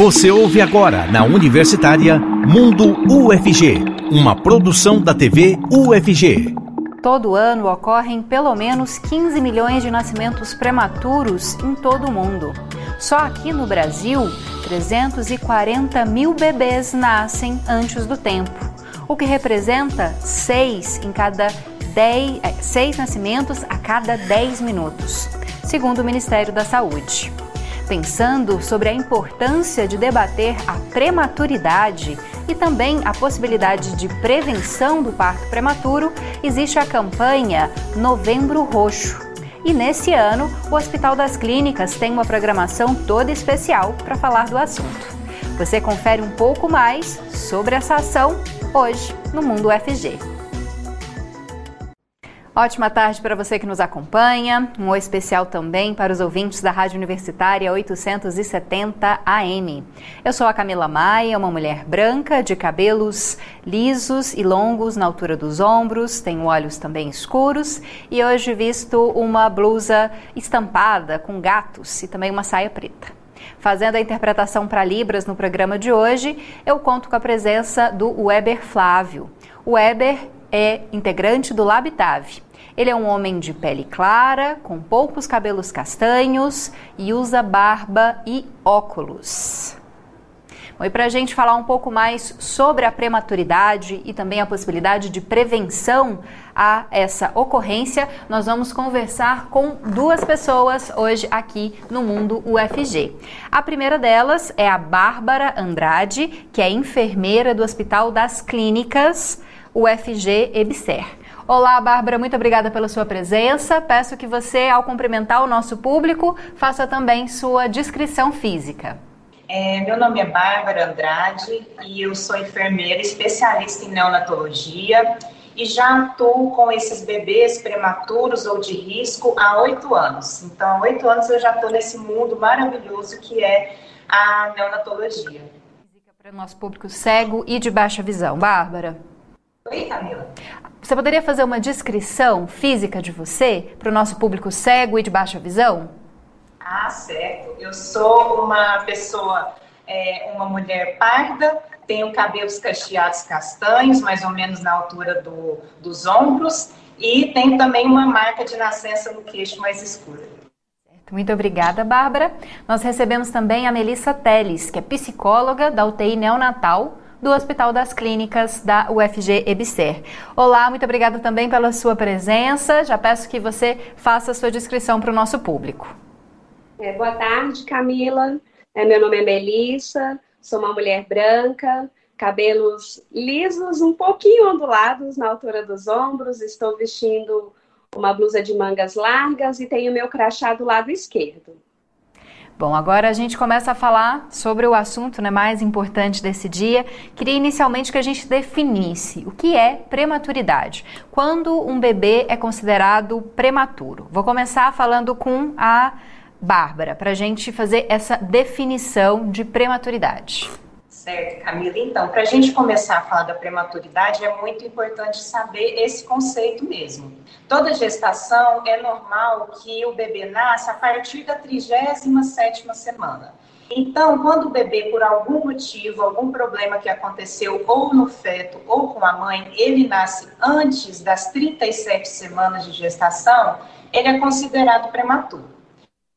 Você ouve agora na Universitária Mundo UFG, uma produção da TV UFG. Todo ano ocorrem pelo menos 15 milhões de nascimentos prematuros em todo o mundo. Só aqui no Brasil, 340 mil bebês nascem antes do tempo, o que representa 6 em cada 10, 6 nascimentos a cada 10 minutos, segundo o Ministério da Saúde. Pensando sobre a importância de debater a prematuridade e também a possibilidade de prevenção do parto prematuro, existe a campanha Novembro Roxo. E nesse ano, o Hospital das Clínicas tem uma programação toda especial para falar do assunto. Você confere um pouco mais sobre essa ação hoje no Mundo UFG. Ótima tarde para você que nos acompanha. Um oi especial também para os ouvintes da Rádio Universitária 870 AM. Eu sou a Camila Maia, uma mulher branca de cabelos lisos e longos na altura dos ombros, tenho olhos também escuros e hoje visto uma blusa estampada com gatos e também uma saia preta. Fazendo a interpretação para Libras no programa de hoje, eu conto com a presença do Weber Flávio. Weber é integrante do Labitave ele é um homem de pele clara, com poucos cabelos castanhos e usa barba e óculos. Bom, e para a gente falar um pouco mais sobre a prematuridade e também a possibilidade de prevenção a essa ocorrência, nós vamos conversar com duas pessoas hoje aqui no Mundo UFG. A primeira delas é a Bárbara Andrade, que é enfermeira do Hospital das Clínicas UFG EBSER. Olá, Bárbara, muito obrigada pela sua presença. Peço que você, ao cumprimentar o nosso público, faça também sua descrição física. É, meu nome é Bárbara Andrade e eu sou enfermeira especialista em neonatologia e já atuo com esses bebês prematuros ou de risco há oito anos. Então, há oito anos eu já estou nesse mundo maravilhoso que é a neonatologia. Para o nosso público cego e de baixa visão. Bárbara. Oi, Camila. Você poderia fazer uma descrição física de você para o nosso público cego e de baixa visão? Ah, certo. Eu sou uma pessoa, é, uma mulher parda, tenho cabelos cacheados castanhos, mais ou menos na altura do, dos ombros, e tenho também uma marca de nascença no queixo mais escura. Muito obrigada, Bárbara. Nós recebemos também a Melissa Teles, que é psicóloga da UTI neonatal do Hospital das Clínicas da UFG EBSER. Olá, muito obrigada também pela sua presença. Já peço que você faça a sua descrição para o nosso público. É, boa tarde, Camila. É, meu nome é Melissa, sou uma mulher branca, cabelos lisos, um pouquinho ondulados na altura dos ombros. Estou vestindo uma blusa de mangas largas e tenho meu crachá do lado esquerdo. Bom, agora a gente começa a falar sobre o assunto né, mais importante desse dia. Queria inicialmente que a gente definisse o que é prematuridade. Quando um bebê é considerado prematuro? Vou começar falando com a Bárbara, para a gente fazer essa definição de prematuridade. Certo, Camila. Então, para a gente começar a falar da prematuridade, é muito importante saber esse conceito mesmo. Toda gestação é normal que o bebê nasça a partir da 37ª semana. Então, quando o bebê, por algum motivo, algum problema que aconteceu ou no feto ou com a mãe, ele nasce antes das 37 semanas de gestação, ele é considerado prematuro.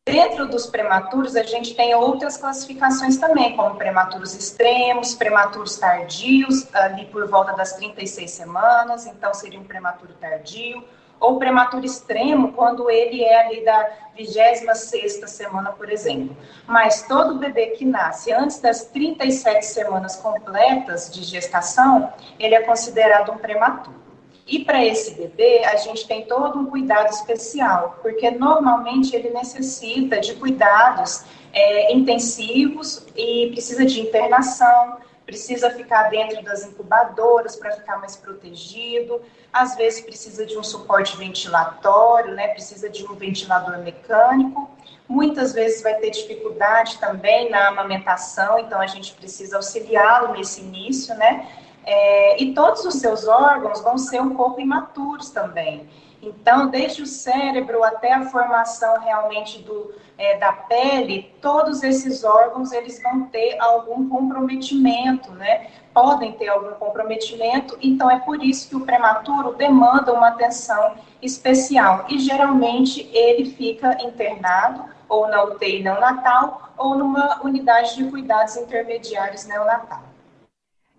Dentro dos prematuros, a gente tem outras classificações também, como prematuros extremos, prematuros tardios, ali por volta das 36 semanas, então seria um prematuro tardio, ou prematuro extremo, quando ele é ali da 26ª semana, por exemplo. Mas todo bebê que nasce antes das 37 semanas completas de gestação, ele é considerado um prematuro. E para esse bebê, a gente tem todo um cuidado especial, porque normalmente ele necessita de cuidados é, intensivos e precisa de internação, precisa ficar dentro das incubadoras para ficar mais protegido, às vezes precisa de um suporte ventilatório, né, precisa de um ventilador mecânico, muitas vezes vai ter dificuldade também na amamentação, então a gente precisa auxiliá-lo nesse início, né, é, e todos os seus órgãos vão ser um pouco imaturos também. Então, desde o cérebro até a formação realmente do, é, da pele, todos esses órgãos eles vão ter algum comprometimento, né? Podem ter algum comprometimento, então é por isso que o prematuro demanda uma atenção especial. E geralmente ele fica internado ou na UTI neonatal ou numa unidade de cuidados intermediários neonatal.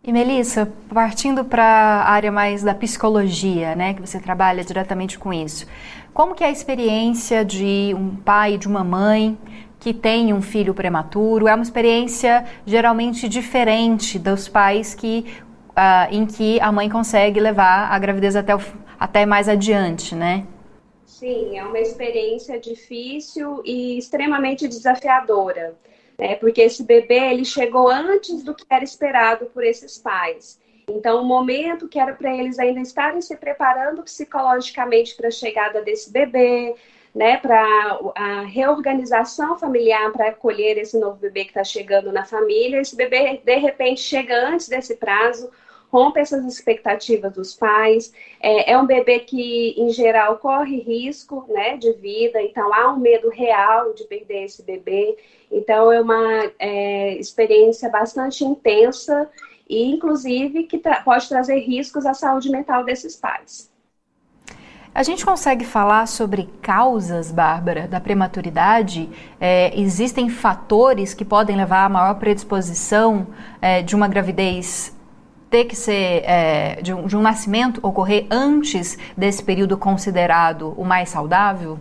E Melissa, partindo para a área mais da psicologia, né, que você trabalha diretamente com isso, como que é a experiência de um pai de uma mãe que tem um filho prematuro? É uma experiência geralmente diferente dos pais que, uh, em que a mãe consegue levar a gravidez até, o, até mais adiante, né? Sim, é uma experiência difícil e extremamente desafiadora né? Porque esse bebê ele chegou antes do que era esperado por esses pais. Então, o momento que era para eles ainda estarem se preparando psicologicamente para a chegada desse bebê, né, para a reorganização familiar para acolher esse novo bebê que está chegando na família. Esse bebê, de repente, chega antes desse prazo, rompe essas expectativas dos pais. É, é, um bebê que, em geral, corre risco né, de vida, então há um medo real de perder esse bebê. Então, é uma é, experiência bastante intensa e, inclusive, que tra pode trazer riscos à saúde mental desses pais. A gente consegue falar sobre causas, Bárbara, da prematuridade? É, existem fatores que podem levar à maior predisposição é, de uma gravidez ter que ser, é, de, um, de um nascimento ocorrer antes desse período considerado o mais saudável?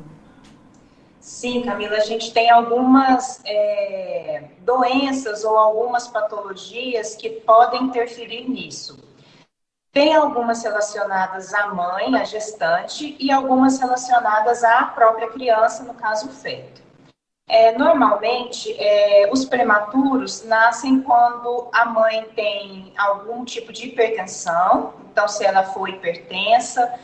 Sim, Camila, a gente tem algumas é, doenças ou algumas patologias que podem interferir nisso. Tem algumas relacionadas à mãe, à gestante, e algumas relacionadas à própria criança, no caso o feto. É, normalmente, é, os prematuros nascem quando a mãe tem algum tipo de hipertensão, então, se ela for hipertensa,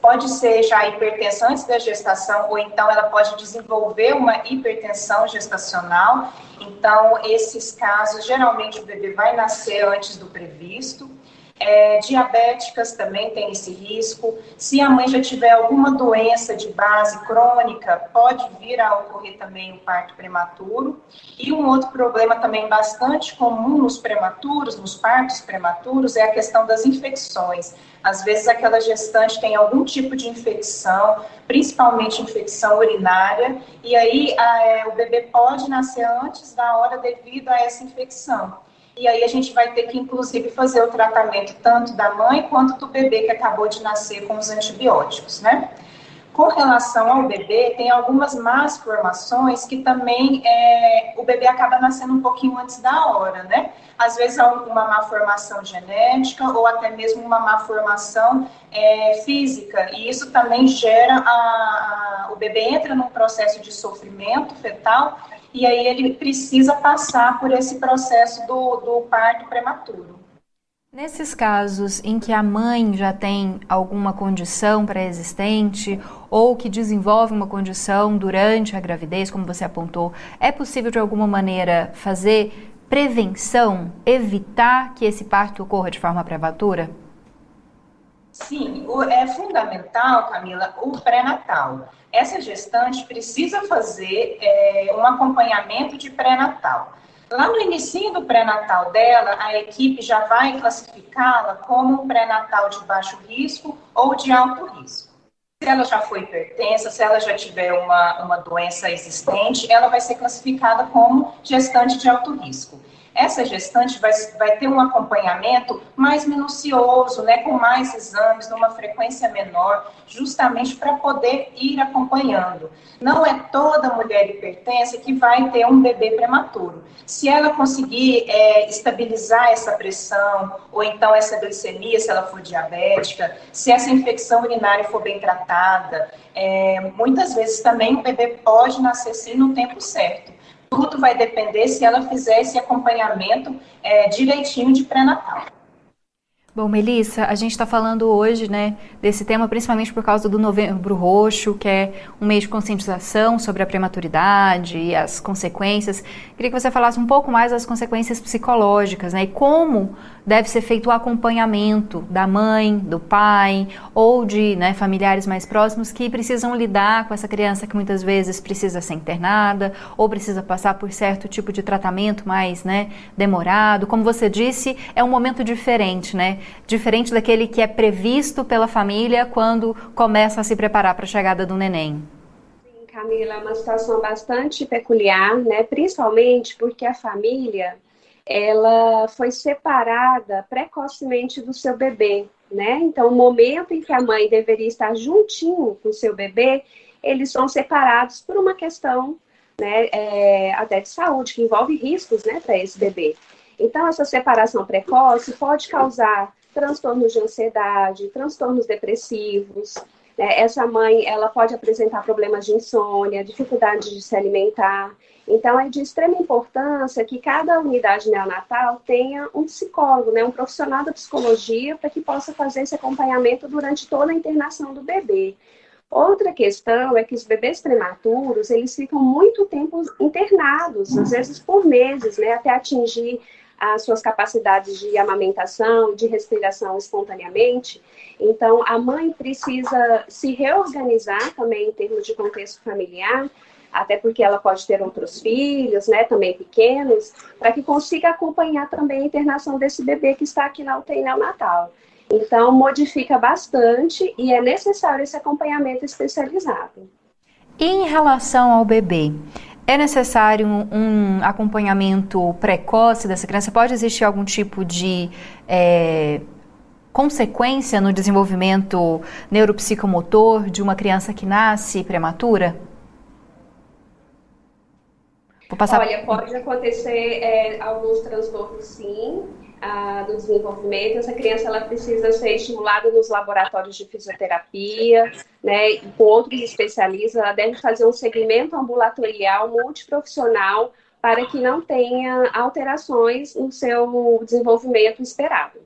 pode ser já hipertensão antes da gestação, ou então ela pode desenvolver uma hipertensão gestacional. Então, esses casos, geralmente o bebê vai nascer antes do previsto. É, diabéticas também tem esse risco. Se a mãe já tiver alguma doença de base crônica, pode vir a ocorrer também o parto prematuro. E um outro problema também bastante comum nos prematuros, nos partos prematuros, é a questão das infecções. Às vezes aquela gestante tem algum tipo de infecção, principalmente infecção urinária, e aí a, é, o bebê pode nascer antes da hora devido a essa infecção. E aí a gente vai ter que, inclusive, fazer o tratamento tanto da mãe quanto do bebê que acabou de nascer com os antibióticos, né? Com relação ao bebê, tem algumas más formações que também é, o bebê acaba nascendo um pouquinho antes da hora, né? Às vezes há uma má formação genética ou até mesmo uma má formação é, física, e isso também gera a, a, o bebê entra num processo de sofrimento fetal e aí ele precisa passar por esse processo do, do parto prematuro. Nesses casos em que a mãe já tem alguma condição pré-existente ou que desenvolve uma condição durante a gravidez, como você apontou, é possível de alguma maneira fazer prevenção, evitar que esse parto ocorra de forma prematura? Sim, é fundamental, Camila, o pré-natal. Essa gestante precisa fazer é, um acompanhamento de pré-natal. Lá no início do pré-natal dela, a equipe já vai classificá-la como um pré-natal de baixo risco ou de alto risco. Se ela já foi hipertensa, se ela já tiver uma, uma doença existente, ela vai ser classificada como gestante de alto risco essa gestante vai, vai ter um acompanhamento mais minucioso, né, com mais exames, numa frequência menor, justamente para poder ir acompanhando. Não é toda mulher hipertensa que vai ter um bebê prematuro. Se ela conseguir é, estabilizar essa pressão, ou então essa glicemia, se ela for diabética, se essa infecção urinária for bem tratada, é, muitas vezes também o bebê pode nascer sim no tempo certo. Tudo vai depender se ela fizer esse acompanhamento é, direitinho de pré-natal. Bom, Melissa, a gente está falando hoje, né, desse tema principalmente por causa do Novembro Roxo, que é um mês de conscientização sobre a prematuridade e as consequências. Queria que você falasse um pouco mais das consequências psicológicas, né, e como deve ser feito o acompanhamento da mãe, do pai ou de né, familiares mais próximos que precisam lidar com essa criança que muitas vezes precisa ser internada ou precisa passar por certo tipo de tratamento mais né, demorado. Como você disse, é um momento diferente, né? Diferente daquele que é previsto pela família quando começa a se preparar para a chegada do neném. Sim, Camila, é uma situação bastante peculiar, né? Principalmente porque a família ela foi separada precocemente do seu bebê, né? Então, o momento em que a mãe deveria estar juntinho com o seu bebê, eles são separados por uma questão, né, é, até de saúde, que envolve riscos, né, para esse bebê. Então, essa separação precoce pode causar transtornos de ansiedade, transtornos depressivos. Né? Essa mãe, ela pode apresentar problemas de insônia, dificuldade de se alimentar. Então, é de extrema importância que cada unidade neonatal tenha um psicólogo, né, um profissional da psicologia, para que possa fazer esse acompanhamento durante toda a internação do bebê. Outra questão é que os bebês prematuros, eles ficam muito tempo internados, às vezes por meses, né, até atingir as suas capacidades de amamentação, de respiração espontaneamente. Então, a mãe precisa se reorganizar também em termos de contexto familiar até porque ela pode ter outros filhos, né, também pequenos, para que consiga acompanhar também a internação desse bebê que está aqui na UTI neonatal. Então, modifica bastante e é necessário esse acompanhamento especializado. E em relação ao bebê, é necessário um, acompanhamento precoce dessa criança? Pode existir algum tipo de é, consequência no desenvolvimento neuropsicomotor de uma criança que nasce prematura? Vou passar... Olha, pode acontecer é, alguns transtornos, sim, do desenvolvimento. Essa criança ela precisa ser estimulada nos laboratórios de fisioterapia, né, com outros especialistas. Ela deve fazer um segmento ambulatorial multiprofissional para que não tenha alterações no seu desenvolvimento esperado.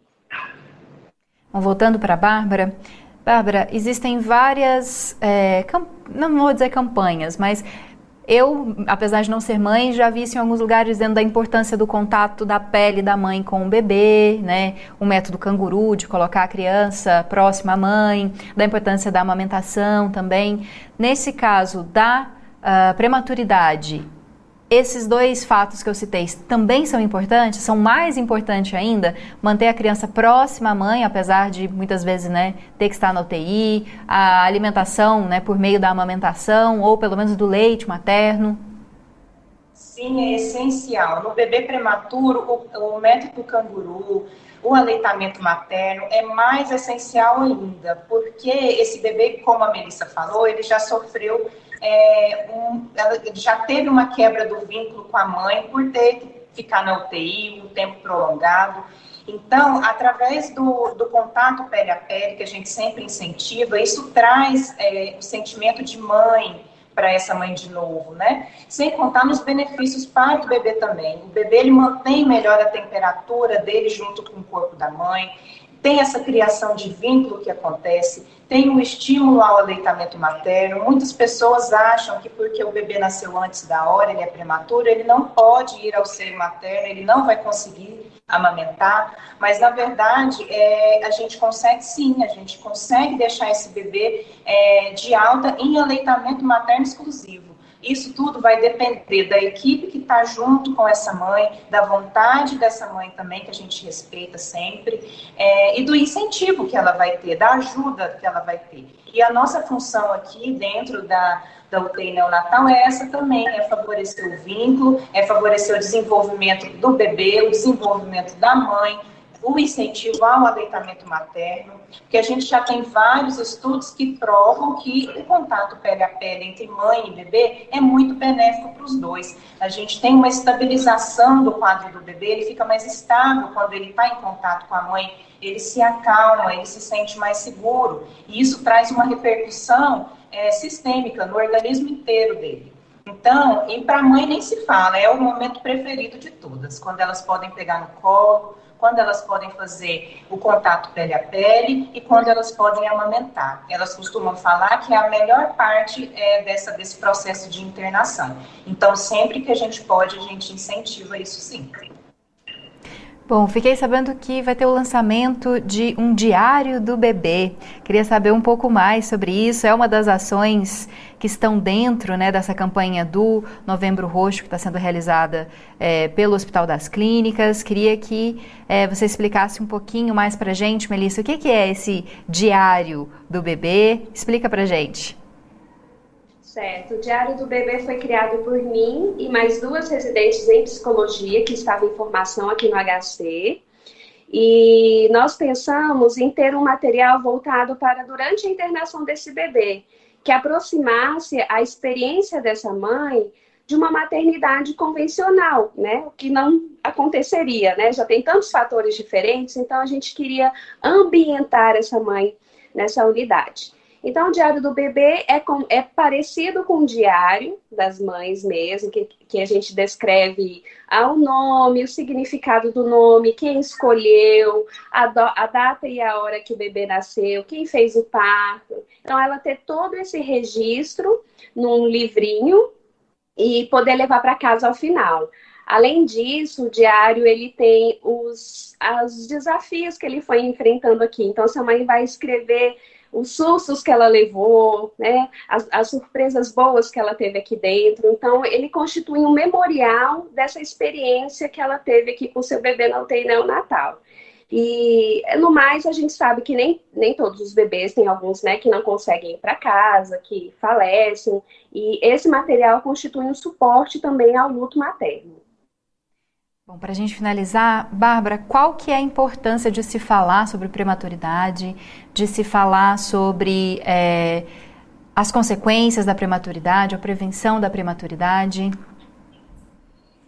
Voltando para a Bárbara, Bárbara, existem várias, é, não vou dizer campanhas, mas eu, apesar de não ser mãe, já vi isso em alguns lugares dizendo da importância do contato da pele da mãe com o bebê, né? O método canguru de colocar a criança próxima à mãe, da importância da amamentação também. Nesse caso da uh, prematuridade esses dois fatos que eu citei também são importantes, são mais importantes ainda, manter a criança próxima à mãe, apesar de muitas vezes né, ter que estar na UTI, a alimentação né, por meio da amamentação ou pelo menos do leite materno. Sim, é essencial. No bebê prematuro, o, o método canguru, o aleitamento materno é mais essencial ainda, porque esse bebê, como a Melissa falou, ele já sofreu é, um, ela já teve uma quebra do vínculo com a mãe por ter que ficar na UTI um tempo prolongado. Então, através do, do contato pele a pele, que a gente sempre incentiva, isso traz é, o sentimento de mãe para essa mãe de novo, né? Sem contar nos benefícios para o bebê também. O bebê ele mantém melhor a temperatura dele junto com o corpo da mãe, tem essa criação de vínculo que acontece, tem um estímulo ao aleitamento materno. Muitas pessoas acham que porque o bebê nasceu antes da hora, ele é prematuro, ele não pode ir ao seio materno, ele não vai conseguir amamentar, mas na verdade é, a gente consegue sim, a gente consegue deixar esse bebê é, de alta em aleitamento materno exclusivo. Isso tudo vai depender da equipe que está junto com essa mãe, da vontade dessa mãe também, que a gente respeita sempre, é, e do incentivo que ela vai ter, da ajuda que ela vai ter. E a nossa função aqui dentro da, da UTI neonatal é essa também, é favorecer o vínculo, é favorecer o desenvolvimento do bebê, o desenvolvimento da mãe, o incentivo ao aleitamento materno, porque a gente já tem vários estudos que provam que o contato pele a pele entre mãe e bebê é muito benéfico para os dois. A gente tem uma estabilização do quadro do bebê, ele fica mais estável quando ele está em contato com a mãe, ele se acalma, ele se sente mais seguro, e isso traz uma repercussão é, sistêmica no organismo inteiro dele. Então, e para a mãe nem se fala, é o momento preferido de todas, quando elas podem pegar no colo, quando elas podem fazer o contato pele a pele e quando elas podem amamentar. Elas costumam falar que é a melhor parte é, dessa, desse processo de internação. Então, sempre que a gente pode, a gente incentiva isso sim. Bom, fiquei sabendo que vai ter o lançamento de um diário do bebê. Queria saber um pouco mais sobre isso. É uma das ações que estão dentro né, dessa campanha do Novembro Roxo, que está sendo realizada é, pelo Hospital das Clínicas. Queria que é, você explicasse um pouquinho mais para gente, Melissa, o que, que é esse diário do bebê? Explica para gente. Certo. O Diário do Bebê foi criado por mim e mais duas residentes em psicologia que estavam em formação aqui no HC. E nós pensamos em ter um material voltado para durante a internação desse bebê, que aproximasse a experiência dessa mãe de uma maternidade convencional, né? O que não aconteceria, né? Já tem tantos fatores diferentes, então a gente queria ambientar essa mãe nessa unidade. Então, o diário do bebê é, com, é parecido com o diário das mães mesmo, que, que a gente descreve o nome, o significado do nome, quem escolheu, a, do, a data e a hora que o bebê nasceu, quem fez o parto. Então, ela ter todo esse registro num livrinho e poder levar para casa ao final. Além disso, o diário ele tem os, os desafios que ele foi enfrentando aqui. Então, sua mãe vai escrever os sustos que ela levou, né, as, as, surpresas boas que ela teve aqui dentro. Então, ele constitui um memorial dessa experiência que ela teve aqui com seu bebê na UTI neonatal. E, no mais, a gente sabe que nem, nem todos os bebês, tem alguns né, que não conseguem ir para casa, que falecem, e esse material constitui um suporte também ao luto materno. Bom, para a gente finalizar, Bárbara, qual que é a importância de se falar sobre prematuridade, de se falar sobre é, as consequências da prematuridade, a prevenção da prematuridade?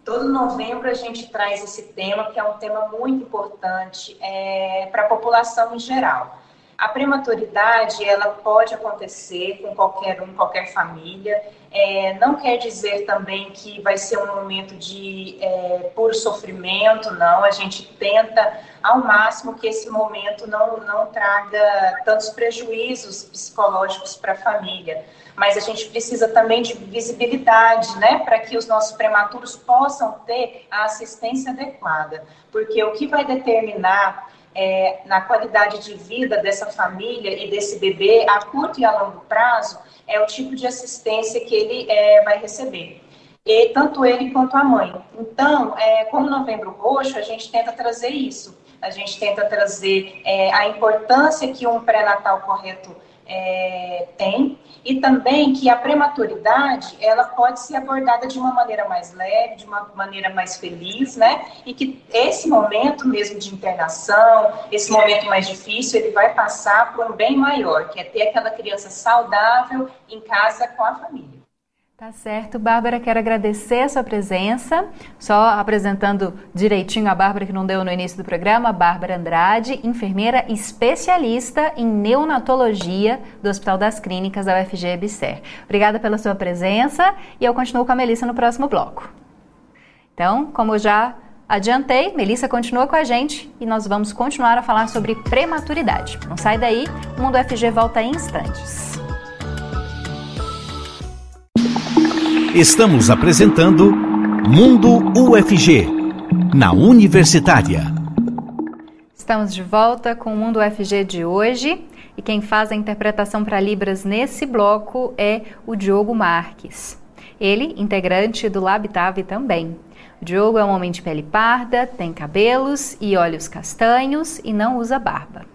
Todo novembro a gente traz esse tema, que é um tema muito importante é, para a população em geral. A prematuridade, ela pode acontecer com qualquer um, qualquer família. É, não quer dizer também que vai ser um momento de é, puro sofrimento, não. A gente tenta ao máximo que esse momento não, não traga tantos prejuízos psicológicos para a família. Mas a gente precisa também de visibilidade, né, para que os nossos prematuros possam ter a assistência adequada. Porque o que vai determinar é, na qualidade de vida dessa família e desse bebê a curto e a longo prazo é o tipo de assistência que ele é, vai receber. E tanto ele quanto a mãe. Então, é, como Novembro Roxo, a gente tenta trazer isso. A gente tenta trazer é, a importância que um pré-natal correto é, tem e também que a prematuridade ela pode ser abordada de uma maneira mais leve, de uma maneira mais feliz, né? E que esse momento mesmo de internação, esse momento mais difícil, ele vai passar por um bem maior, que é ter aquela criança saudável em casa com a família. Tá certo, Bárbara, quero agradecer a sua presença. Só apresentando direitinho a Bárbara que não deu no início do programa, Bárbara Andrade, enfermeira especialista em neonatologia do Hospital das Clínicas da UFG Bisser. Obrigada pela sua presença e eu continuo com a Melissa no próximo bloco. Então, como eu já adiantei, Melissa continua com a gente e nós vamos continuar a falar sobre prematuridade. Não sai daí, o Mundo UFG volta em instantes. Estamos apresentando Mundo UFG, na Universitária. Estamos de volta com o Mundo UFG de hoje e quem faz a interpretação para Libras nesse bloco é o Diogo Marques. Ele, integrante do Labitave também. O Diogo é um homem de pele parda, tem cabelos e olhos castanhos e não usa barba.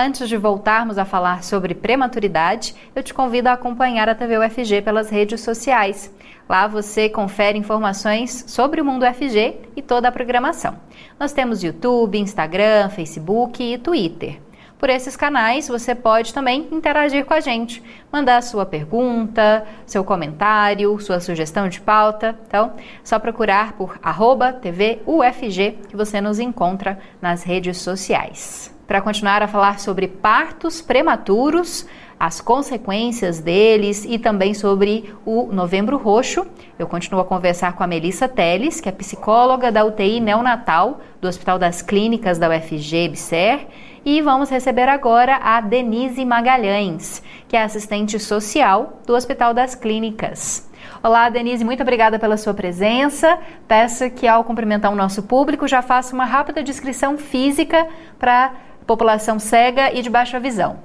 Antes de voltarmos a falar sobre prematuridade, eu te convido a acompanhar a TV UFG pelas redes sociais. Lá você confere informações sobre o mundo UFG e toda a programação. Nós temos YouTube, Instagram, Facebook e Twitter. Por esses canais você pode também interagir com a gente, mandar sua pergunta, seu comentário, sua sugestão de pauta. Então, só procurar por arroba TV UFG que você nos encontra nas redes sociais. Para continuar a falar sobre partos prematuros, as consequências deles e também sobre o Novembro Roxo. Eu continuo a conversar com a Melissa Teles, que é psicóloga da UTI neonatal do Hospital das Clínicas da UFG BSER, e vamos receber agora a Denise Magalhães, que é assistente social do Hospital das Clínicas. Olá, Denise, muito obrigada pela sua presença. Peço que, ao cumprimentar o nosso público, já faça uma rápida descrição física para população cega e de baixa visão.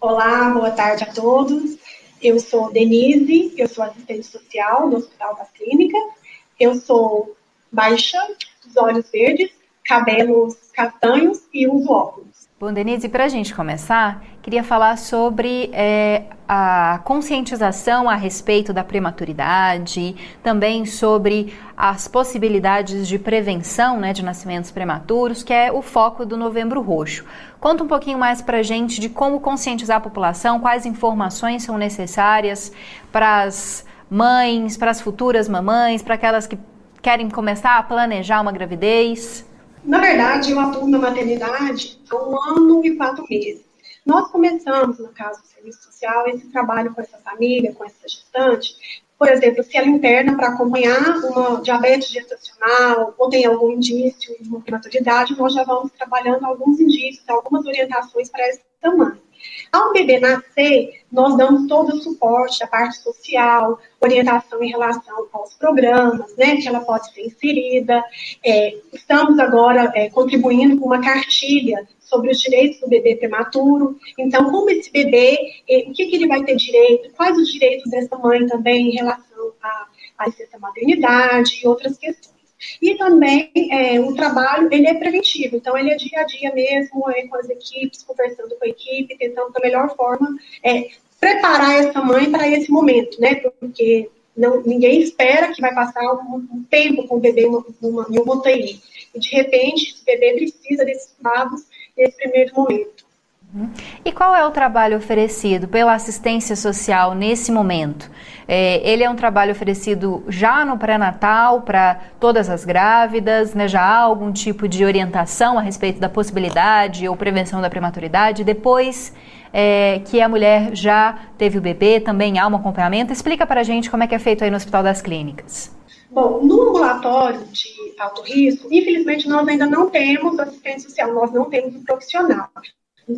Olá, boa tarde a todos. Eu sou Denise, eu sou assistente social do Hospital das Clínicas. Eu sou baixa, os olhos verdes, cabelos castanhos e uso óculos. Bom, Denise, para a gente começar, queria falar sobre é, a conscientização a respeito da prematuridade, também sobre as possibilidades de prevenção né, de nascimentos prematuros, que é o foco do Novembro Roxo. Conta um pouquinho mais para a gente de como conscientizar a população, quais informações são necessárias para as mães, para as futuras mamães, para aquelas que querem começar a planejar uma gravidez. Na verdade, eu atuo na maternidade há um ano e quatro meses. Nós começamos, no caso do serviço social, esse trabalho com essa família, com essa gestante, por exemplo, se ela interna para acompanhar uma diabetes gestacional ou tem algum indício de uma prematuridade, nós já vamos trabalhando alguns indícios, algumas orientações para essa mãe. Ao bebê nascer, nós damos todo o suporte, a parte social, orientação em relação aos programas, né, que ela pode ser inserida. É, estamos agora é, contribuindo com uma cartilha sobre os direitos do bebê prematuro. Então, como esse bebê, é, o que, que, ele vai ter direito, quais os direitos dessa mãe também em relação à, licença maternidade e outras questões. E também é, o trabalho, ele é preventivo, então ele é dia a dia mesmo, é com as equipes, conversando com a equipe, tentando da melhor forma é, preparar essa mãe para esse momento, né? Porque não, ninguém espera que vai passar um, um tempo com o bebê numa, numa, em UTI. E de repente, esse bebê precisa desses cuidados nesse primeiro momento. E qual é o trabalho oferecido pela assistência social nesse momento? É, ele é um trabalho oferecido já no pré-natal para todas as grávidas, né? já há algum tipo de orientação a respeito da possibilidade ou prevenção da prematuridade? Depois é, que a mulher já teve o bebê, também há um acompanhamento? Explica para a gente como é que é feito aí no Hospital das Clínicas. Bom, no ambulatório de alto risco, infelizmente nós ainda não temos assistente social, nós não temos um profissional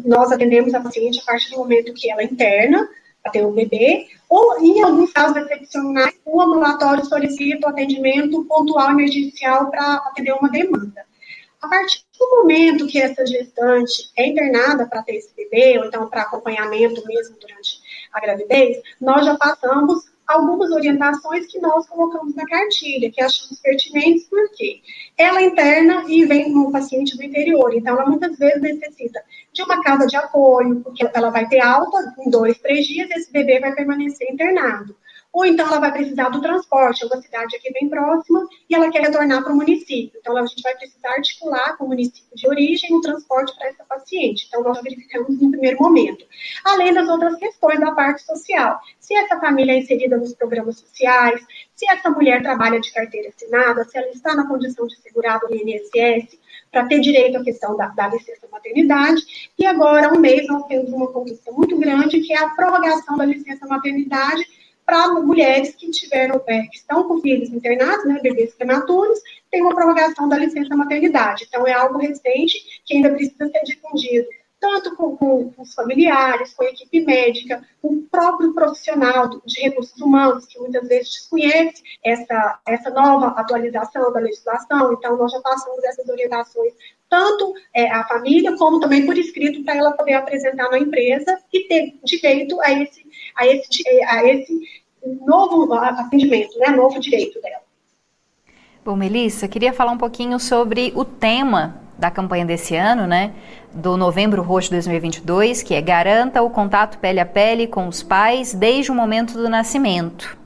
nós atendemos a paciente a partir do momento que ela interna para ter o bebê, ou em alguns casos excepcionais, o ambulatório solicita o atendimento pontual emergencial para atender uma demanda. A partir do momento que essa gestante é internada para ter esse bebê, ou então para acompanhamento mesmo durante a gravidez, nós já passamos algumas orientações que nós colocamos na cartilha, que achamos pertinentes, porque ela interna e vem um paciente do interior, então ela muitas vezes necessita de uma casa de apoio, porque ela vai ter alta em dois, três dias, e esse bebê vai permanecer internado ou então ela vai precisar do transporte, é uma cidade aqui bem próxima, e ela quer retornar para o município. Então, a gente vai precisar articular com o município de origem o transporte para essa paciente. Então, nós verificamos no primeiro momento. Além das outras questões da parte social. Se essa família é inserida nos programas sociais, se essa mulher trabalha de carteira assinada, se ela está na condição de segurado no INSS, para ter direito à questão da, da, licença maternidade. E agora, um mês, nós temos uma conquista muito grande, que é a prorrogação da licença maternidade para mulheres que tiveram, é, que estão com filhos internados, né, bebês prematuros, tem uma prorrogação da licença maternidade. Então, é algo recente que ainda precisa ser difundido, tanto com, com, os familiares, com a equipe médica, com o próprio profissional de recursos humanos, que muitas vezes desconhece essa, essa nova atualização da legislação. Então, nós já passamos essas orientações tanto é, à família, como também por escrito, para ela poder apresentar na empresa e ter direito a esse, a esse, a esse novo atendimento, né, novo direito dela. Bom, Melissa, queria falar um pouquinho sobre o tema da campanha desse ano, né, do Novembro Roxo 2022, que é Garanta o contato pele a pele com os pais desde o momento do nascimento.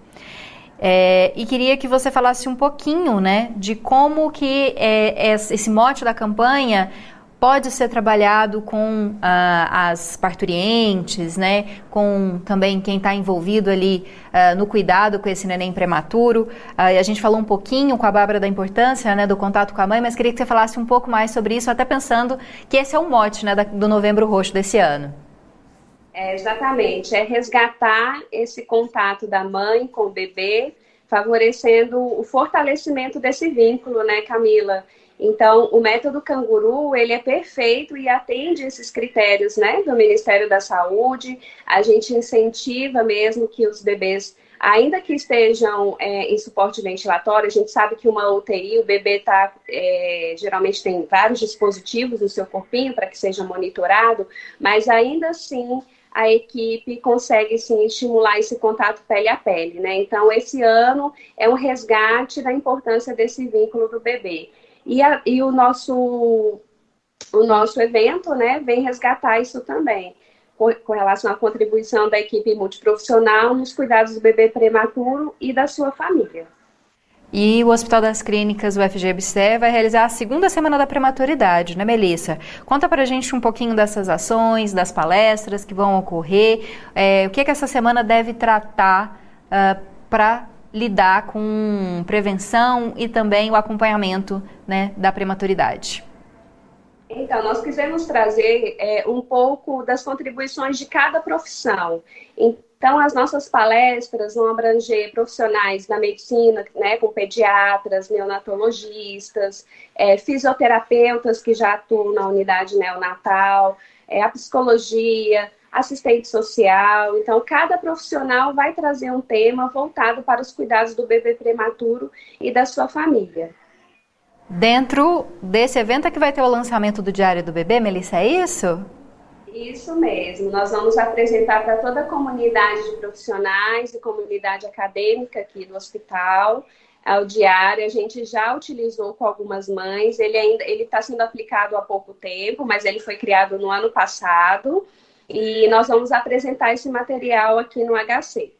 É, e queria que você falasse um pouquinho, né, de como que é, esse mote da campanha pode ser trabalhado com ah, as parturientes, né, com também quem está envolvido ali ah, no cuidado com esse neném prematuro. Ah, a gente falou um pouquinho com a Bárbara da importância né, do contato com a mãe, mas queria que você falasse um pouco mais sobre isso, até pensando que esse é o mote né, da, do Novembro Roxo desse ano. É, exatamente, é resgatar esse contato da mãe com o bebê, favorecendo o fortalecimento desse vínculo, né, Camila? Então, o método canguru, ele é perfeito e atende esses critérios, né, do Ministério da Saúde. A gente incentiva mesmo que os bebês, ainda que estejam é, em suporte ventilatório, a gente sabe que uma UTI, o bebê tá, é, geralmente tem vários dispositivos no seu corpinho para que seja monitorado, mas ainda assim a equipe consegue sim estimular esse contato pele a pele, né? Então, esse ano é um resgate da importância desse vínculo do bebê. E, a, e o, nosso, o nosso evento né, vem resgatar isso também, com, com relação à contribuição da equipe multiprofissional nos cuidados do bebê prematuro e da sua família. E o Hospital das Clínicas, o FGBC, vai realizar a segunda semana da prematuridade, né, Melissa? Conta pra gente um pouquinho dessas ações, das palestras que vão ocorrer, é, o que, é que essa semana deve tratar uh, ah, para lidar com prevenção e também o acompanhamento né, da prematuridade. Então, nós quisemos trazer é, um pouco das contribuições de cada profissão. Então, as nossssas palestras vão abranger profissionais da medicina, né, com pediatras, neonatologistas, é, fisioterapeutas que já atuam na unidade neonatal, é, a psicologia, assistente social. Então, cada profissional vai trazer um tema voltado para os cuidados do bebê prematuro e da sua família. Dentro desse evento é que vai ter o lançamento do Diário do Bebê, Melissa, é isso? Isso mesmo. Nós vamos apresentar para toda a comunidade de profissionais e comunidade acadêmica aqui do hospital o diário. A gente já utilizou com algumas mães. Ele ainda ele está sendo aplicado há pouco tempo, mas ele foi criado no ano passado. E nós vamos apresentar esse material aqui no HC.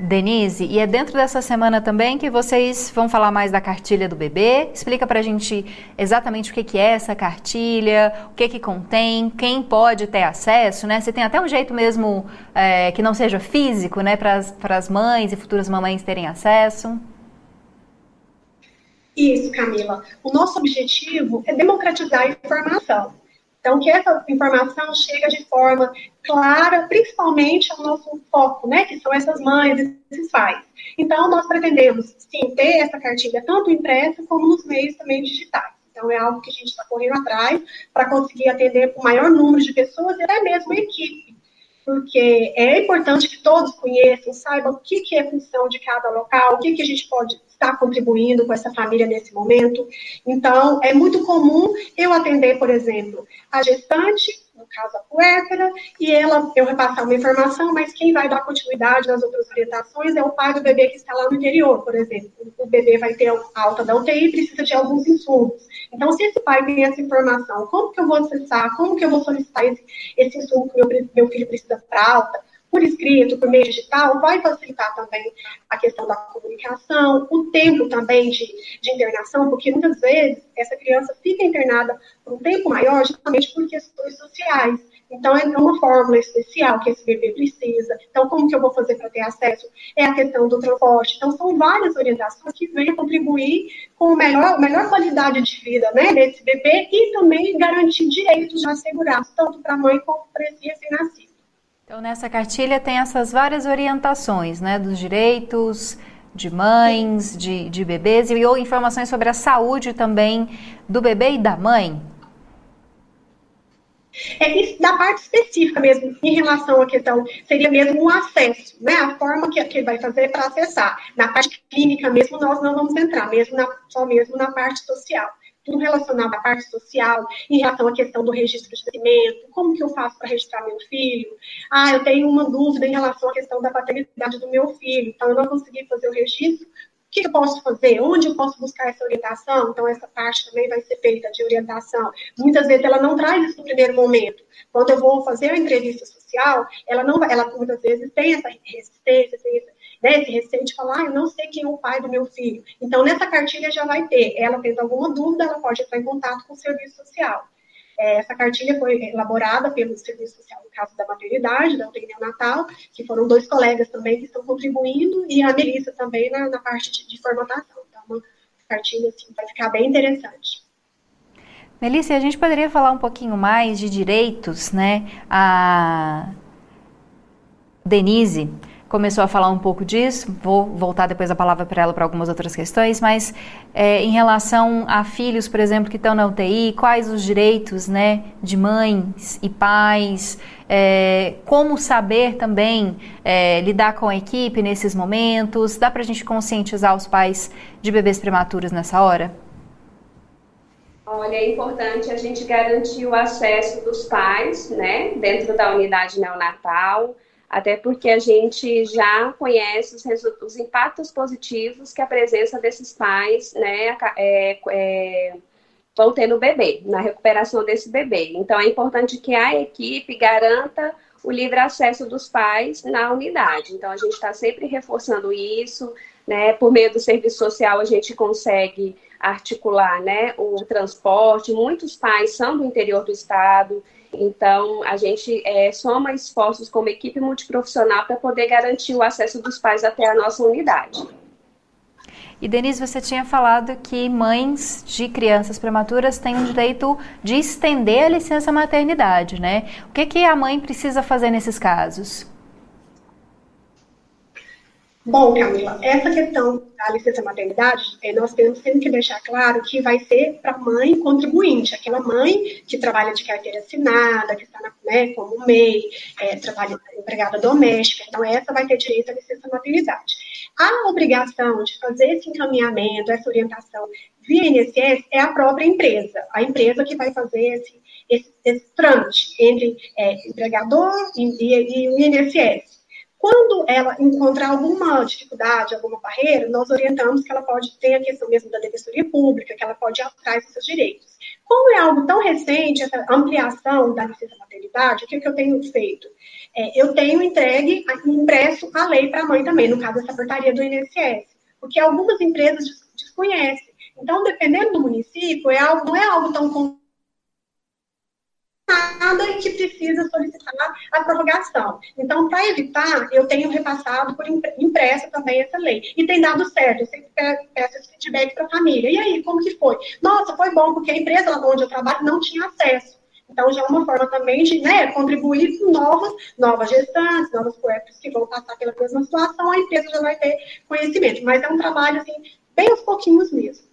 Denise, e é dentro dessa semana também que vocês vão falar mais da cartilha do bebê. Explica pra gente exatamente o que, que é essa cartilha, o que, que contém, quem pode ter acesso, né? Você tem até um jeito mesmo é, que não seja físico, né, para as mães e futuras mamães terem acesso. Isso, Camila. O nosso objetivo é democratizar a informação. Então, que essa informação chega de forma clara, principalmente ao nosso foco, né, que são essas mães, esses pais. Então, nós pretendemos, sim, ter essa cartilha tanto impressa como nos meios também digitais. Então, é algo que a gente está correndo atrás para conseguir atender o maior número de pessoas e até mesmo a equipe. Porque é importante que todos conheçam, saibam o que, que é função de cada local, o que, que a gente pode está contribuindo com essa família nesse momento. Então, é muito comum eu atender, por exemplo, a gestante, no caso a puérpera, e ela, eu repassar uma informação, mas quem vai dar continuidade nas outras orientações é o pai do bebê que está lá no interior, por exemplo. O bebê vai ter alta da UTI e precisa de alguns insumos. Então, se esse pai tem essa informação, como que eu vou acessar, como que eu vou solicitar esse, esse insumo que meu, meu filho precisa para alta? Por escrito, por meio digital, vai facilitar também a questão da comunicação, o tempo também de, de internação, porque muitas vezes essa criança fica internada por um tempo maior justamente por questões sociais. Então, é uma fórmula especial que esse bebê precisa. Então, como que eu vou fazer para ter acesso? É a questão do transporte. Então, são várias orientações que vêm contribuir com a melhor, melhor qualidade de vida né, desse bebê e também garantir direitos já assegurados, tanto para a mãe como para esse recém-nascido. Então, nessa cartilha tem essas várias orientações, né, dos direitos de mães, de, de bebês e ou informações sobre a saúde também do bebê e da mãe. É da parte específica mesmo, em relação à questão, seria mesmo um acesso, né? A forma que, que vai fazer para acessar. Na parte clínica mesmo, nós não vamos entrar, mesmo na, só mesmo na parte social tudo relacionado à parte social, em relação à questão do registro de nascimento, como que eu faço para registrar meu filho? Ah, eu tenho uma dúvida em relação à questão da paternidade do meu filho, então eu não consegui fazer o registro, o que eu posso fazer? Onde eu posso buscar essa orientação? Então, essa parte também vai ser feita de orientação. Muitas vezes ela não traz isso no primeiro momento. Quando eu vou fazer a entrevista social, ela não ela muitas vezes tem essa resistência, tem essa né, esse receio de falar, ah, não sei quem é o pai do meu filho. Então, nessa cartilha já vai ter. Ela tendo alguma dúvida, ela pode entrar em contato com o serviço social. É, essa cartilha foi elaborada pelo Serviço Social, no caso da maternidade, da UTI neonatal, que foram dois colegas também que estão contribuindo, e a Melissa também na, na parte de, de formatação. Então, uma cartilha assim, vai ficar bem interessante. Melissa, a gente poderia falar um pouquinho mais de direitos, né? A Denise começou a falar um pouco disso, vou voltar depois a palavra para ela para algumas outras questões, mas é, em relação a filhos, por exemplo, que estão na UTI, quais os direitos né, de mães e pais, é, como saber também é, lidar com a equipe nesses momentos, dá para a gente conscientizar os pais de bebês prematuros nessa hora? Olha, é importante a gente garantir o acesso dos pais, né, dentro da unidade neonatal, até porque a gente já conhece os, os impactos positivos que a presença desses pais né, é, é, vão ter no bebê, na recuperação desse bebê. Então, é importante que a equipe garanta o livre acesso dos pais na unidade. Então, a gente está sempre reforçando isso, né? Por meio do serviço social, a gente consegue articular né, o transporte. Muitos pais são do interior do estado, então, a gente é, soma esforços como equipe multiprofissional para poder garantir o acesso dos pais até a nossa unidade. E Denise, você tinha falado que mães de crianças prematuras têm o direito de estender a licença maternidade, né? O que, que a mãe precisa fazer nesses casos? Bom, Camila, essa questão da licença maternidade, é, nós temos que deixar claro que vai ser para a mãe contribuinte, aquela mãe que trabalha de carteira assinada, que está na, né, como MEI, é, trabalha empregada doméstica, então essa vai ter direito à licença maternidade. A obrigação de fazer esse encaminhamento, essa orientação via INSS é a própria empresa, a empresa que vai fazer esse, esse, esse trâmite entre é, empregador e, e, e o INSS. Quando ela encontrar alguma dificuldade, alguma barreira, nós orientamos que ela pode ter a questão mesmo da defensoria pública, que ela pode atrás dos seus direitos. Como é algo tão recente, essa ampliação da licença maternidade, o que, que eu tenho feito? É, eu tenho entregue, impresso a lei para a mãe também, no caso dessa portaria do INSS, porque algumas empresas desconhecem. Então, dependendo do município, é algo, não é algo tão nada e que precisa solicitar a prorrogação. Então, para evitar, eu tenho repassado por impressa também essa lei. E tem dado certo, eu sempre peço esse feedback para a família. E aí, como que foi? Nossa, foi bom, porque a empresa lá onde eu trabalho não tinha acesso. Então, já é uma forma também de né, contribuir com novas, novas gestantes, novos puérperos que vão passar pela mesma situação, a empresa já vai ter conhecimento. Mas é um trabalho, assim, bem aos pouquinhos mesmo.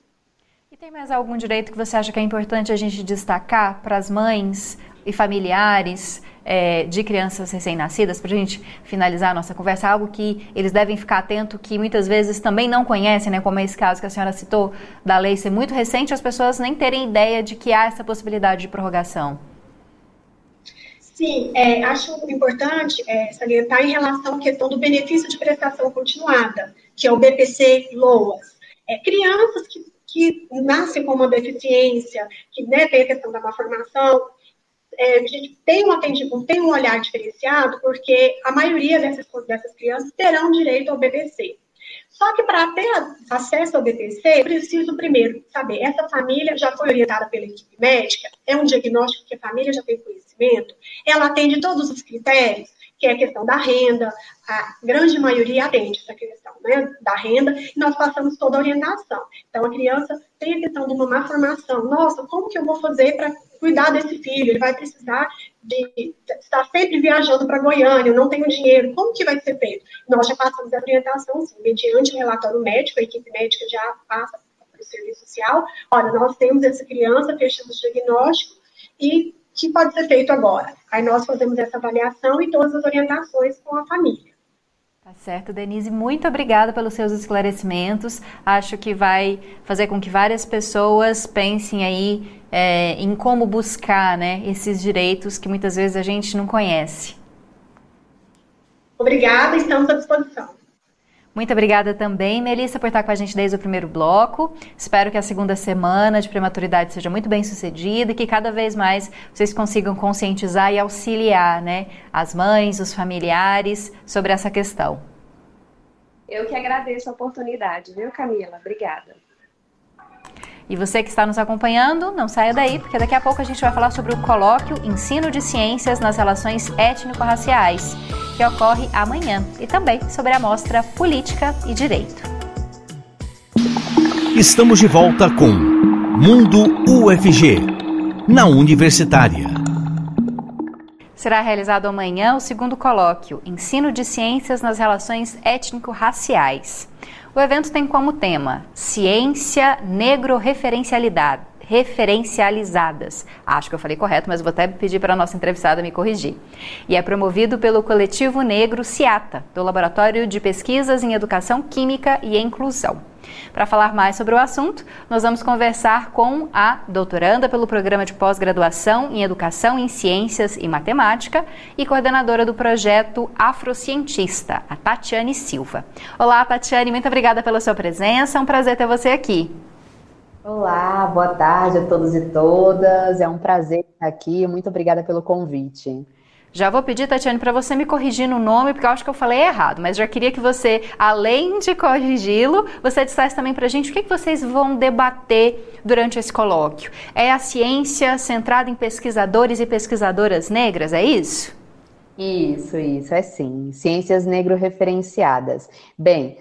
E tem mais algum direito que você acha que é importante a gente destacar para as mães e familiares é, de crianças recém-nascidas, para a gente finalizar a nossa conversa, algo que eles devem ficar atento, que muitas vezes também não conhecem, né, como é esse caso que a senhora citou, da lei ser muito recente, as pessoas nem terem ideia de que há essa possibilidade de prorrogação. Sim, é, acho importante é, salientar em relação à questão do benefício de prestação continuada, que é o BPC LOAS. É, crianças que que nascem com uma deficiência, que né, tem a questão da malformação, é, a gente tem um tem um olhar diferenciado, porque a maioria dessas, dessas crianças terão direito ao BPC. Só que para ter acesso ao BPC, preciso primeiro saber, essa família já foi orientada pela equipe médica, é um diagnóstico que a família já tem conhecimento, ela atende todos os critérios, que é a questão da renda, a grande maioria atende essa questão né, da renda, e nós passamos toda a orientação. Então, a criança tem a questão de uma má formação. Nossa, como que eu vou fazer para cuidar desse filho? Ele vai precisar de estar sempre viajando para Goiânia, eu não tenho dinheiro, como que vai ser feito? Nós já passamos a orientação, sim, mediante o relatório médico, a equipe médica já passa para o serviço social, olha, nós temos essa criança, fechamos o diagnóstico, e que pode ser feito agora? Aí nós fazemos essa avaliação e todas as orientações com a família. Tá certo, Denise. Muito obrigada pelos seus esclarecimentos. Acho que vai fazer com que várias pessoas pensem aí é, em como buscar né, esses direitos que muitas vezes a gente não conhece. Obrigada, estamos à disposição. Muito obrigada também, Melissa, por estar com a gente desde o primeiro bloco. Espero que a segunda semana de prematuridade seja muito bem sucedida e que cada vez mais vocês consigam conscientizar e auxiliar né, as mães, os familiares sobre essa questão. Eu que agradeço a oportunidade, viu, Camila? Obrigada. E você que está nos acompanhando, não saia daí, porque daqui a pouco a gente vai falar sobre o colóquio Ensino de Ciências nas Relações Étnico-Raciais, que ocorre amanhã, e também sobre a mostra Política e Direito. Estamos de volta com Mundo UFG, na Universitária. Será realizado amanhã o segundo colóquio Ensino de Ciências nas Relações Étnico-Raciais. O evento tem como tema Ciência Negro-Referencialidade referencializadas. Acho que eu falei correto, mas vou até pedir para a nossa entrevistada me corrigir. E é promovido pelo Coletivo Negro CIATA, do Laboratório de Pesquisas em Educação Química e Inclusão. Para falar mais sobre o assunto, nós vamos conversar com a doutoranda pelo programa de pós-graduação em Educação em Ciências e Matemática e coordenadora do projeto Afrocientista, a Tatiane Silva. Olá, Tatiane, muito obrigada pela sua presença. É um prazer ter você aqui. Olá, boa tarde a todos e todas. É um prazer estar aqui. Muito obrigada pelo convite. Já vou pedir, Tatiane, para você me corrigir no nome, porque eu acho que eu falei errado, mas já queria que você, além de corrigi-lo, você dissesse também para a gente o que, que vocês vão debater durante esse colóquio. É a ciência centrada em pesquisadores e pesquisadoras negras, é isso? Isso, isso, é sim. Ciências negro-referenciadas. Bem,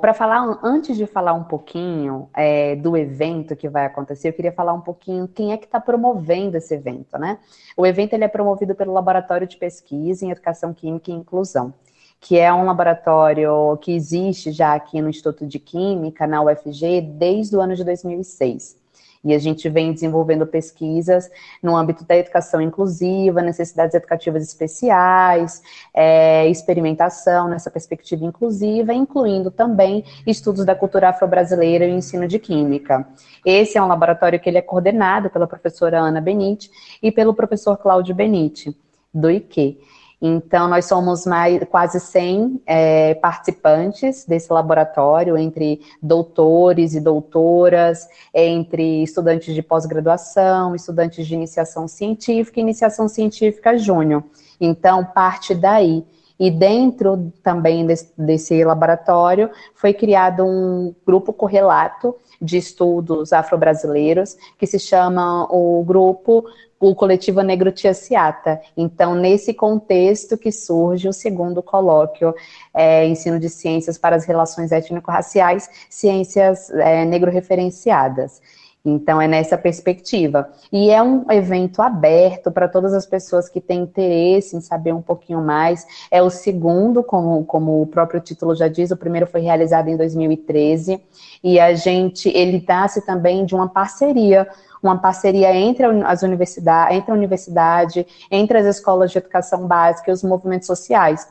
para falar, antes de falar um pouquinho é, do evento que vai acontecer, eu queria falar um pouquinho quem é que está promovendo esse evento, né? O evento ele é promovido pelo Laboratório de Pesquisa em Educação Química e Inclusão, que é um laboratório que existe já aqui no Instituto de Química, na UFG, desde o ano de 2006. E a gente vem desenvolvendo pesquisas no âmbito da educação inclusiva, necessidades educativas especiais, é, experimentação nessa perspectiva inclusiva, incluindo também estudos da cultura afro-brasileira e ensino de química. Esse é um laboratório que ele é coordenado pela professora Ana Benite e pelo professor Cláudio Benite, do IQ. Então, nós somos mais, quase 100 é, participantes desse laboratório, entre doutores e doutoras, entre estudantes de pós-graduação, estudantes de iniciação científica e iniciação científica júnior. Então, parte daí. E dentro também desse, desse laboratório foi criado um grupo correlato de estudos afro-brasileiros que se chama o Grupo o coletivo Negro Tia Ciata. Então, nesse contexto que surge o segundo colóquio, é, Ensino de Ciências para as Relações Étnico-Raciais, Ciências é, Negro-Referenciadas. Então, é nessa perspectiva. E é um evento aberto para todas as pessoas que têm interesse em saber um pouquinho mais. É o segundo, como, como o próprio título já diz, o primeiro foi realizado em 2013. E a gente, ele nasce também de uma parceria uma parceria entre as universidades, entre a universidade, entre as escolas de educação básica e os movimentos sociais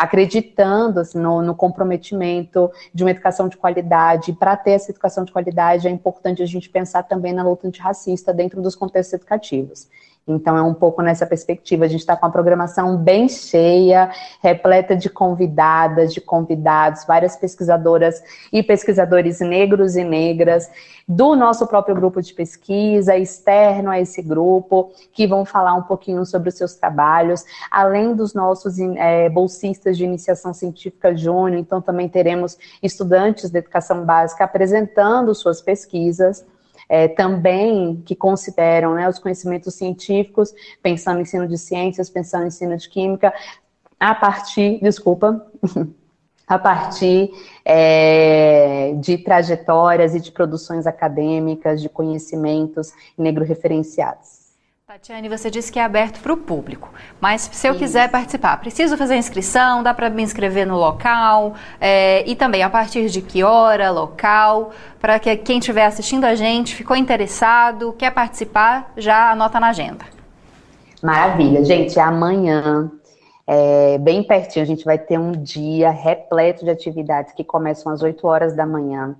acreditando assim, no, no, comprometimento de uma educação de qualidade. Para ter essa educação de qualidade, é importante a gente pensar também na luta antirracista dentro dos contextos educativos. Então, é um pouco nessa perspectiva. A gente está com uma programação bem cheia, repleta de convidadas, de convidados, várias pesquisadoras e pesquisadores negros e negras, do nosso próprio grupo de pesquisa, externo a esse grupo, que vão falar um pouquinho sobre os seus trabalhos, além dos nossos é, bolsistas de iniciação científica júnior. Então, também teremos estudantes de educação básica apresentando suas pesquisas é, também que consideram né, os conhecimentos científicos, pensando em ensino de ciências, pensando em ensino de química, a partir, desculpa, a partir é, de trajetórias e de produções acadêmicas, de conhecimentos negro-referenciados. Tatiane, você disse que é aberto para o público, mas se eu Isso. quiser participar, preciso fazer inscrição, dá para me inscrever no local é, e também a partir de que hora, local, para que quem estiver assistindo a gente ficou interessado, quer participar, já anota na agenda. Maravilha, gente, é amanhã, é, bem pertinho, a gente vai ter um dia repleto de atividades que começam às 8 horas da manhã.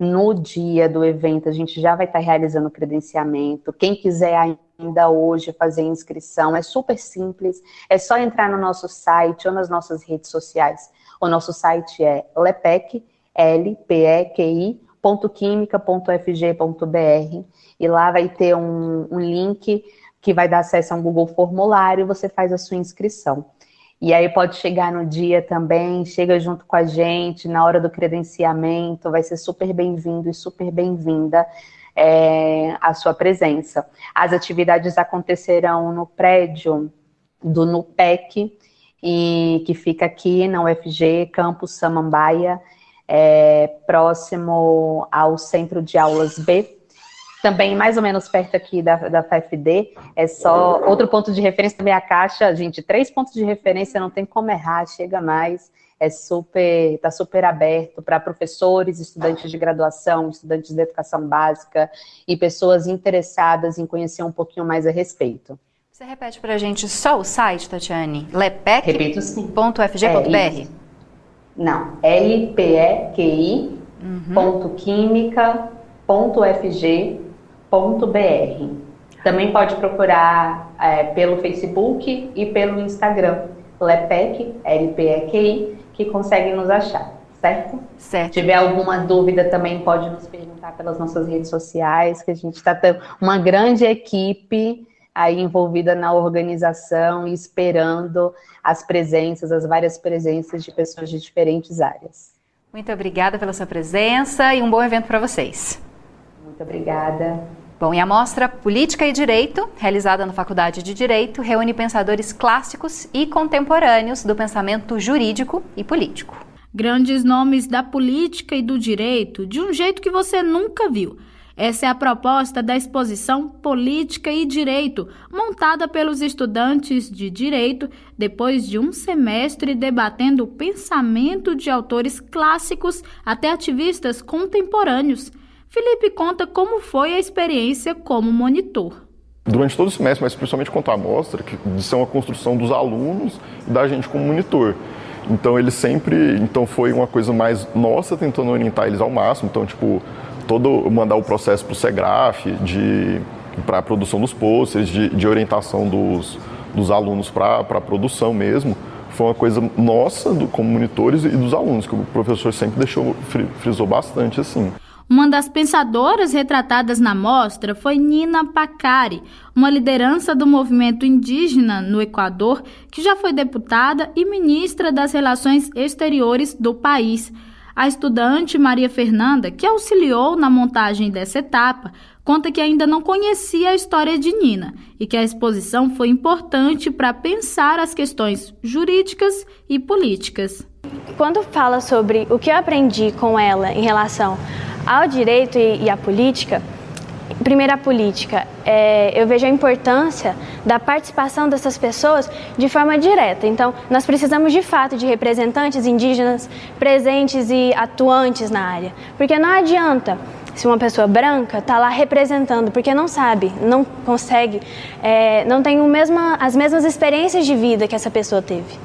No dia do evento, a gente já vai estar realizando o credenciamento. Quem quiser ainda hoje fazer inscrição. É super simples, é só entrar no nosso site ou nas nossas redes sociais. O nosso site é lepec, lpequi.química.fg.br e lá vai ter um, um link que vai dar acesso a um Google Formulário e você faz a sua inscrição. E aí pode chegar no dia também, chega junto com a gente na hora do credenciamento, vai ser super bem-vindo e super bem-vinda é, a sua presença. As atividades acontecerão no prédio do NUPEC, e que fica aqui na UFG, Campus Samambaia, é, próximo ao Centro de Aulas B. também mais ou menos perto aqui da, da FFD, é só outro ponto de referência também a Caixa, gente, três pontos de referência, não tem como errar, chega mais, é super, está super aberto para professores, estudantes de graduação, estudantes de educação básica e pessoas interessadas em conhecer um pouquinho mais a respeito. Você repete para a gente só o site, Tatiane? lepec.fg.br? É, não, lpeqi uhum. Também pode procurar é, pelo Facebook e pelo Instagram, Lepec, LPEQI, que conseguem nos achar, certo? Certo. Se tiver alguma dúvida também pode nos perguntar pelas nossas redes sociais, que a gente está tendo uma grande equipe aí envolvida na organização e esperando as presenças, as várias presenças de pessoas de diferentes áreas. Muito obrigada pela sua presença e um bom evento para vocês. Muito obrigada. Bom, e a mostra Política e Direito, realizada na Faculdade de Direito, reúne pensadores clássicos e contemporâneos do pensamento jurídico e político. Grandes nomes da política e do direito de um jeito que você nunca viu. Essa é a proposta da exposição Política e Direito, montada pelos estudantes de Direito depois de um semestre debatendo o pensamento de autores clássicos até ativistas contemporâneos. Felipe conta como foi a experiência como monitor. Durante todo o semestre, mas principalmente quanto à amostra, que ser uma construção dos alunos e da gente como monitor. Então ele sempre, então foi uma coisa mais nossa tentando orientar eles ao máximo. Então tipo todo mandar o processo para o SEGRAF, de para a produção dos posters, de, de orientação dos, dos alunos para a produção mesmo, foi uma coisa nossa do, como monitores e dos alunos, que o professor sempre deixou, frisou bastante assim. Uma das pensadoras retratadas na mostra foi Nina Pacari, uma liderança do movimento indígena no Equador, que já foi deputada e ministra das Relações Exteriores do país. A estudante Maria Fernanda, que auxiliou na montagem dessa etapa, conta que ainda não conhecia a história de Nina e que a exposição foi importante para pensar as questões jurídicas e políticas. Quando fala sobre o que eu aprendi com ela em relação ao direito e, à política, Primeira política, é, eu vejo a importância da participação dessas pessoas de forma direta. Então, nós precisamos de fato de representantes indígenas presentes e atuantes na área, porque não adianta se uma pessoa branca está lá representando, porque não sabe, não consegue, é, não tem as mesmas experiências de vida que essa pessoa teve.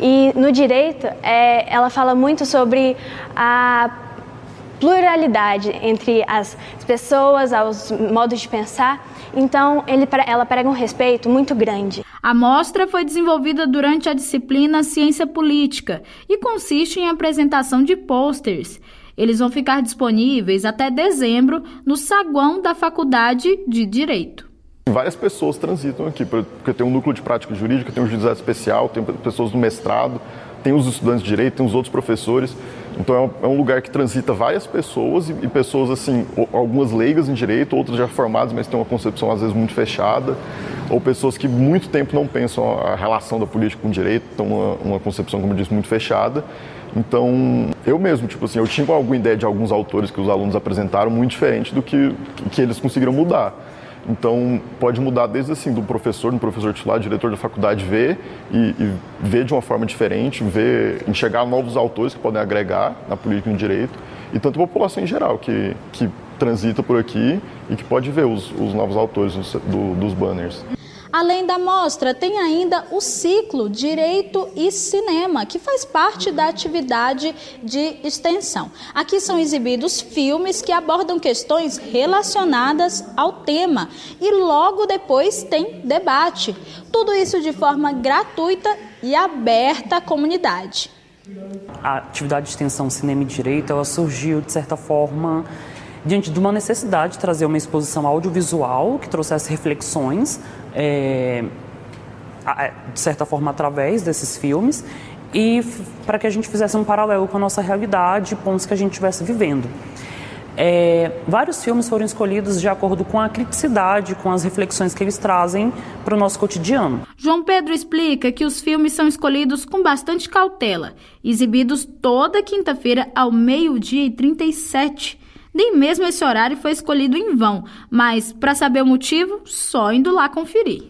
E no direito, é, ela fala muito sobre a pluralidade entre as pessoas, os modos de pensar. Então, ele, ela prega um respeito muito grande. A mostra foi desenvolvida durante a disciplina Ciência Política e consiste em apresentação de posters. Eles vão ficar disponíveis até dezembro no saguão da Faculdade de Direito. Várias pessoas transitam aqui, porque tem um núcleo de prática jurídica, tem um juizado especial, tem pessoas do mestrado, tem os estudantes de direito, tem os outros professores. Então é um, é lugar que transita várias pessoas e, pessoas assim, algumas leigas em direito, outras já formadas, mas têm uma concepção às vezes muito fechada, ou pessoas que muito tempo não pensam a relação da política com o direito, têm uma, uma concepção, como eu disse, muito fechada. Então, eu mesmo, tipo assim, eu tinha alguma ideia de alguns autores que os alunos apresentaram muito diferente do que, que eles conseguiram mudar. Então, pode mudar desde assim, do professor, do professor titular, diretor da faculdade, ver e, e, ver de uma forma diferente, ver, enxergar novos autores que podem agregar na política e no direito, e tanto a população em geral, que, que transita por aqui e que pode ver os, os novos autores do, dos banners. Além da mostra, tem ainda o ciclo Direito e Cinema, que faz parte da atividade de extensão. Aqui são exibidos filmes que abordam questões relacionadas ao tema e logo depois tem debate. Tudo isso de forma gratuita e aberta à comunidade. A atividade de extensão Cinema e Direito, ela surgiu de certa forma diante de uma necessidade de trazer uma exposição audiovisual que trouxesse reflexões é, de certa forma, através desses filmes e para que a gente fizesse um paralelo com a nossa realidade, pontos que a gente estivesse vivendo. É, vários filmes foram escolhidos de acordo com a criticidade, com as reflexões que eles trazem para o nosso cotidiano. João Pedro explica que os filmes são escolhidos com bastante cautela, exibidos toda quinta-feira ao meio-dia e 37 Nem mesmo esse horário foi escolhido em vão, mas para saber o motivo, só indo lá conferir.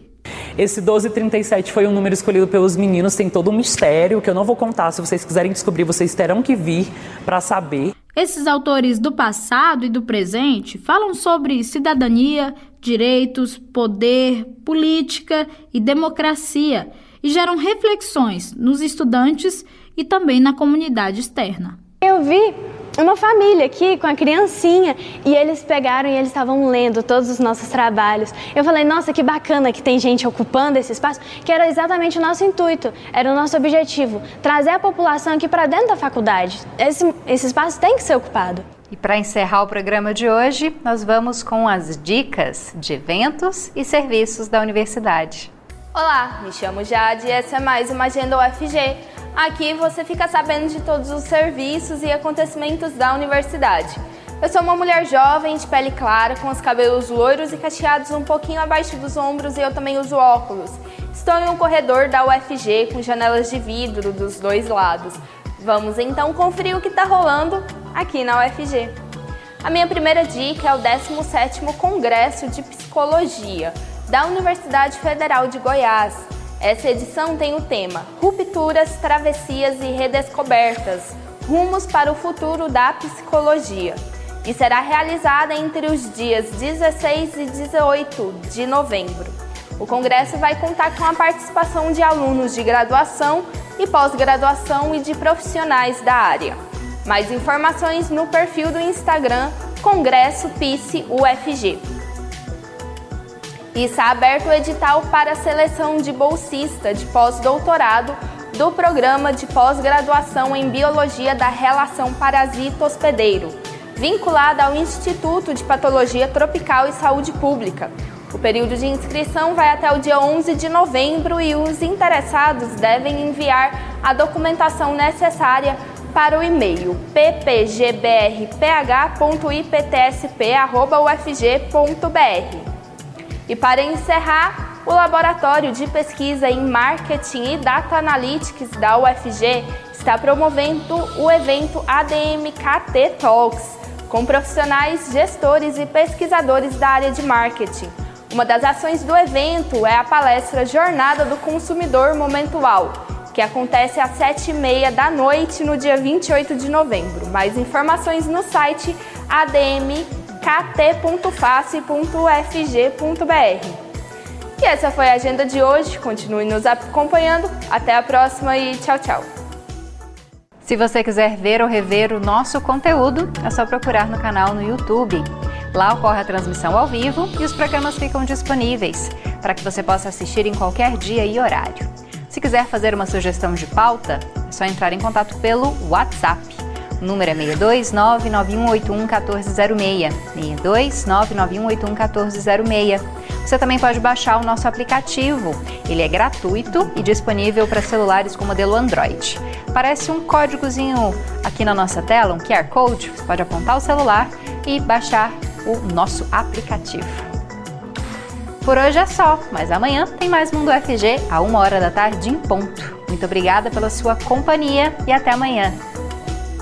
Esse 1237 foi um número escolhido pelos meninos, tem todo um mistério que eu não vou contar. Se vocês quiserem descobrir, vocês terão que vir para saber. Esses autores do passado e do presente falam sobre cidadania, direitos, poder, política e democracia e geram reflexões nos estudantes e também na comunidade externa. Eu vi uma família aqui com a criancinha e eles pegaram e eles estavam lendo todos os nossos trabalhos. Eu falei, nossa, que bacana que tem gente ocupando esse espaço, que era exatamente o nosso intuito, era o nosso objetivo, trazer a população aqui para dentro da faculdade. Esse, esse espaço tem que ser ocupado. E para encerrar o programa de hoje, nós vamos com as dicas de eventos e serviços da universidade. Olá, me chamo Jade e essa é mais uma Agenda UFG Aqui você fica sabendo de todos os serviços e acontecimentos da universidade. Eu sou uma mulher jovem, de pele clara, com os cabelos loiros e cacheados um pouquinho abaixo dos ombros e eu também uso óculos. Estou em um corredor da UFG com janelas de vidro dos dois lados. Vamos então conferir o que está rolando aqui na UFG. A minha primeira dica é o 17º Congresso de Psicologia da Universidade Federal de Goiás. Essa edição tem o tema Rupturas, Travessias e Redescobertas Rumos para o Futuro da Psicologia e será realizada entre os dias 16 e 18 de novembro. O congresso vai contar com a participação de alunos de graduação e pós-graduação e de profissionais da área. Mais informações no perfil do Instagram Congresso PICE UFG. E está aberto o edital para a seleção de bolsista de pós-doutorado do Programa de Pós-Graduação em Biologia da Relação Parasito-Hospedeiro, vinculada ao Instituto de Patologia Tropical e Saúde Pública. O período de inscrição vai até o dia 11 de novembro e os interessados devem enviar a documentação necessária para o e-mail ppgbrph.iptsp.ufg.br. E para encerrar, o Laboratório de Pesquisa em Marketing e Data Analytics da UFG está promovendo o evento ADMKT Talks, com profissionais, gestores e pesquisadores da área de marketing. Uma das ações do evento é a palestra Jornada do Consumidor Momentual, que acontece às 7h30 da noite no dia 28 de novembro. Mais informações no site adm kt.face.fg.br. E essa foi a agenda de hoje. Continue nos acompanhando. Até a próxima e tchau, tchau. Se você quiser ver ou rever o nosso conteúdo, é só procurar no canal no YouTube. Lá ocorre a transmissão ao vivo e os programas ficam disponíveis para que você possa assistir em qualquer dia e horário. Se quiser fazer uma sugestão de pauta, é só entrar em contato pelo WhatsApp o número é 62991811406. 62991811406. Você também pode baixar o nosso aplicativo. Ele é gratuito e disponível para celulares com modelo Android. Parece um códigozinho aqui na nossa tela, um QR Code. Você pode apontar o celular e baixar o nosso aplicativo. Por hoje é só, mas amanhã tem mais Mundo FG a uma hora da tarde em ponto. Muito obrigada pela sua companhia e até amanhã.